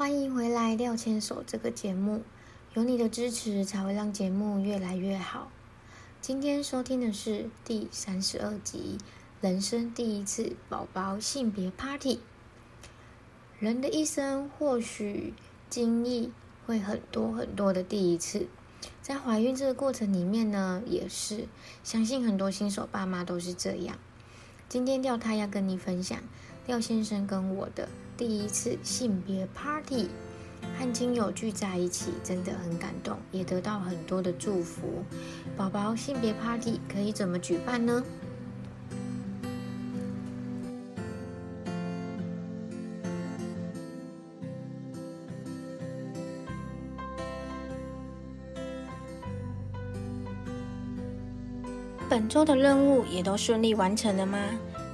欢迎回来，廖牵手这个节目，有你的支持才会让节目越来越好。今天收听的是第三十二集，人生第一次宝宝性别 party。人的一生或许经历会很多很多的第一次，在怀孕这个过程里面呢，也是相信很多新手爸妈都是这样。今天廖太要跟你分享廖先生跟我的。第一次性别 party，和亲友聚在一起，真的很感动，也得到很多的祝福。宝宝性别 party 可以怎么举办呢？本周的任务也都顺利完成了吗？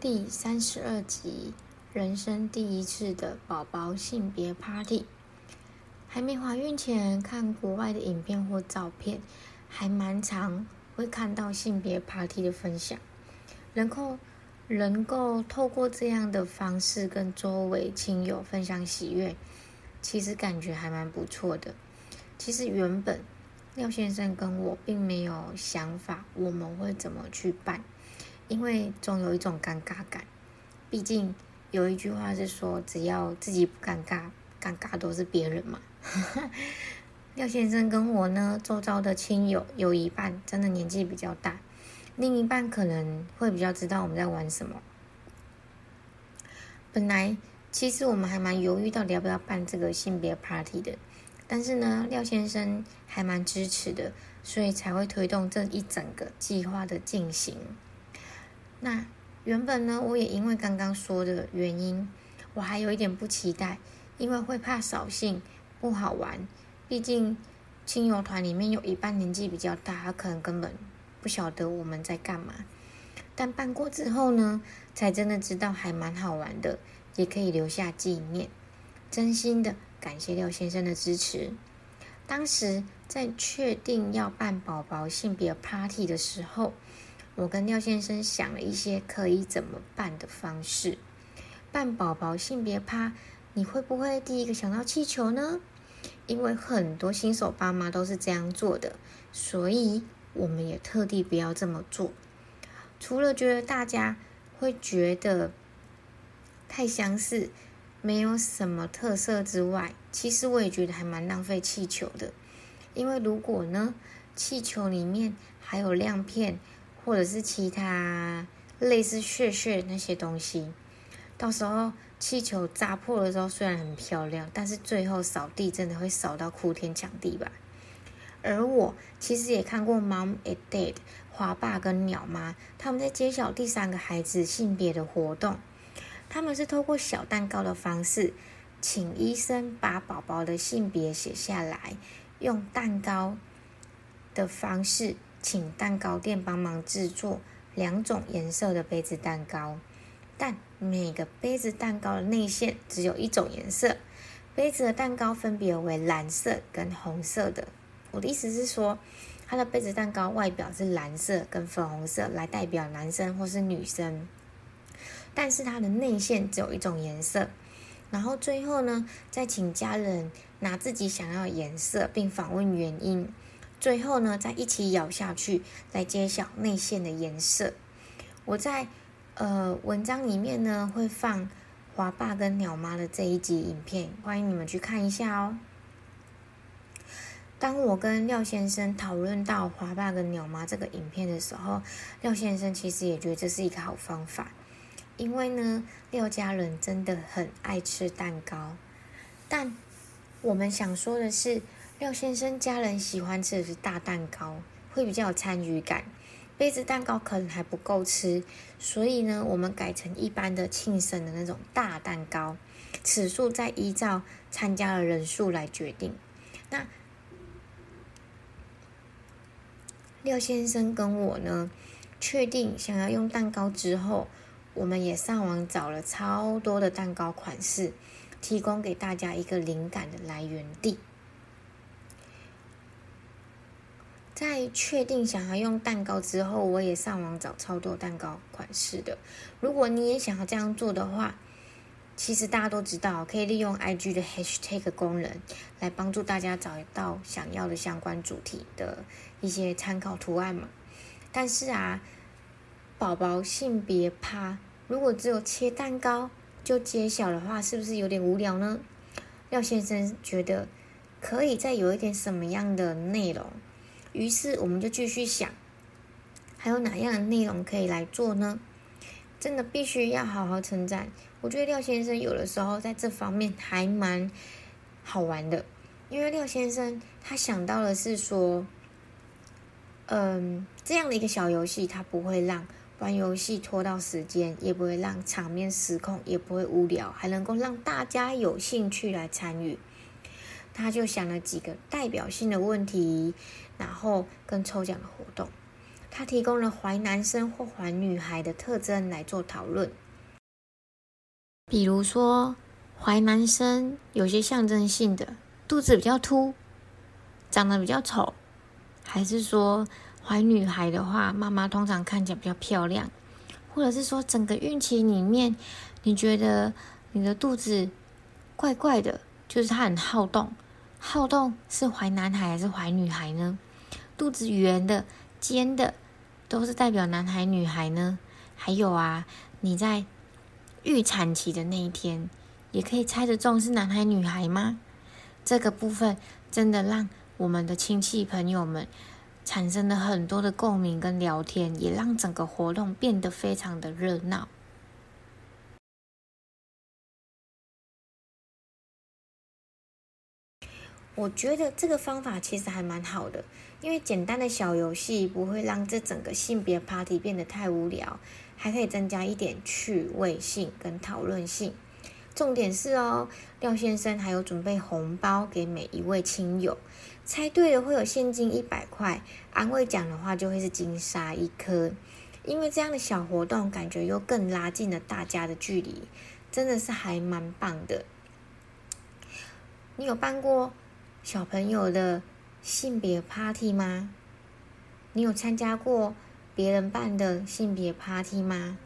第三十二集，人生第一次的宝宝性别 party。还没怀孕前看国外的影片或照片，还蛮常会看到性别 party 的分享。能够能够透过这样的方式跟周围亲友分享喜悦，其实感觉还蛮不错的。其实原本廖先生跟我并没有想法，我们会怎么去办。因为总有一种尴尬感，毕竟有一句话是说，只要自己不尴尬，尴尬都是别人嘛。廖先生跟我呢，周遭的亲友有一半真的年纪比较大，另一半可能会比较知道我们在玩什么。本来其实我们还蛮犹豫到底要不要办这个性别 party 的，但是呢，廖先生还蛮支持的，所以才会推动这一整个计划的进行。那原本呢，我也因为刚刚说的原因，我还有一点不期待，因为会怕扫兴不好玩。毕竟亲友团里面有一半年纪比较大，他可能根本不晓得我们在干嘛。但办过之后呢，才真的知道还蛮好玩的，也可以留下纪念。真心的感谢廖先生的支持。当时在确定要办宝宝性别 party 的时候。我跟廖先生想了一些可以怎么办的方式。办宝宝性别趴，你会不会第一个想到气球呢？因为很多新手爸妈都是这样做的，所以我们也特地不要这么做。除了觉得大家会觉得太相似，没有什么特色之外，其实我也觉得还蛮浪费气球的。因为如果呢，气球里面还有亮片。或者是其他类似血血那些东西，到时候气球扎破的时候虽然很漂亮，但是最后扫地真的会扫到哭天抢地吧。而我其实也看过《Mom and Dad》花爸跟鸟妈他们在揭晓第三个孩子性别的活动，他们是透过小蛋糕的方式，请医生把宝宝的性别写下来，用蛋糕的方式。请蛋糕店帮忙制作两种颜色的杯子蛋糕，但每个杯子蛋糕的内馅只有一种颜色。杯子的蛋糕分别为蓝色跟红色的。我的意思是说，它的杯子蛋糕外表是蓝色跟粉红色来代表男生或是女生，但是它的内馅只有一种颜色。然后最后呢，再请家人拿自己想要的颜色，并访问原因。最后呢，再一起咬下去，来揭晓内馅的颜色。我在呃文章里面呢会放华爸跟鸟妈的这一集影片，欢迎你们去看一下哦。当我跟廖先生讨论到华爸跟鸟妈这个影片的时候，廖先生其实也觉得这是一个好方法，因为呢廖家人真的很爱吃蛋糕，但我们想说的是。廖先生家人喜欢吃的是大蛋糕，会比较有参与感。杯子蛋糕可能还不够吃，所以呢，我们改成一般的庆生的那种大蛋糕，尺数再依照参加的人数来决定。那廖先生跟我呢，确定想要用蛋糕之后，我们也上网找了超多的蛋糕款式，提供给大家一个灵感的来源地。在确定想要用蛋糕之后，我也上网找超多蛋糕款式的。如果你也想要这样做的话，其实大家都知道，可以利用 IG 的 Hashtag 功能来帮助大家找到想要的相关主题的一些参考图案嘛。但是啊，宝宝性别趴如果只有切蛋糕就揭晓的话，是不是有点无聊呢？廖先生觉得可以再有一点什么样的内容。于是我们就继续想，还有哪样的内容可以来做呢？真的必须要好好称赞。我觉得廖先生有的时候在这方面还蛮好玩的，因为廖先生他想到的是说，嗯，这样的一个小游戏，他不会让玩游戏拖到时间，也不会让场面失控，也不会无聊，还能够让大家有兴趣来参与。他就想了几个代表性的问题。然后跟抽奖的活动，他提供了怀男生或怀女孩的特征来做讨论。比如说，怀男生有些象征性的，肚子比较凸，长得比较丑；还是说怀女孩的话，妈妈通常看起来比较漂亮，或者是说整个孕期里面，你觉得你的肚子怪怪的，就是他很好动。好动是怀男孩还是怀女孩呢？肚子圆的、尖的，都是代表男孩、女孩呢。还有啊，你在预产期的那一天，也可以猜得中是男孩、女孩吗？这个部分真的让我们的亲戚朋友们产生了很多的共鸣跟聊天，也让整个活动变得非常的热闹。我觉得这个方法其实还蛮好的，因为简单的小游戏不会让这整个性别 party 变得太无聊，还可以增加一点趣味性跟讨论性。重点是哦，廖先生还有准备红包给每一位亲友，猜对了会有现金一百块，安慰奖的话就会是金沙一颗。因为这样的小活动，感觉又更拉近了大家的距离，真的是还蛮棒的。你有办过？小朋友的性别 party 吗？你有参加过别人办的性别 party 吗？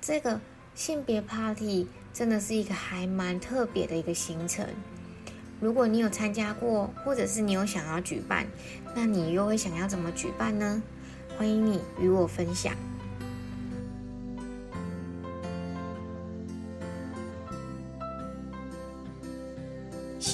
这个性别 party 真的是一个还蛮特别的一个行程。如果你有参加过，或者是你有想要举办，那你又会想要怎么举办呢？欢迎你与我分享。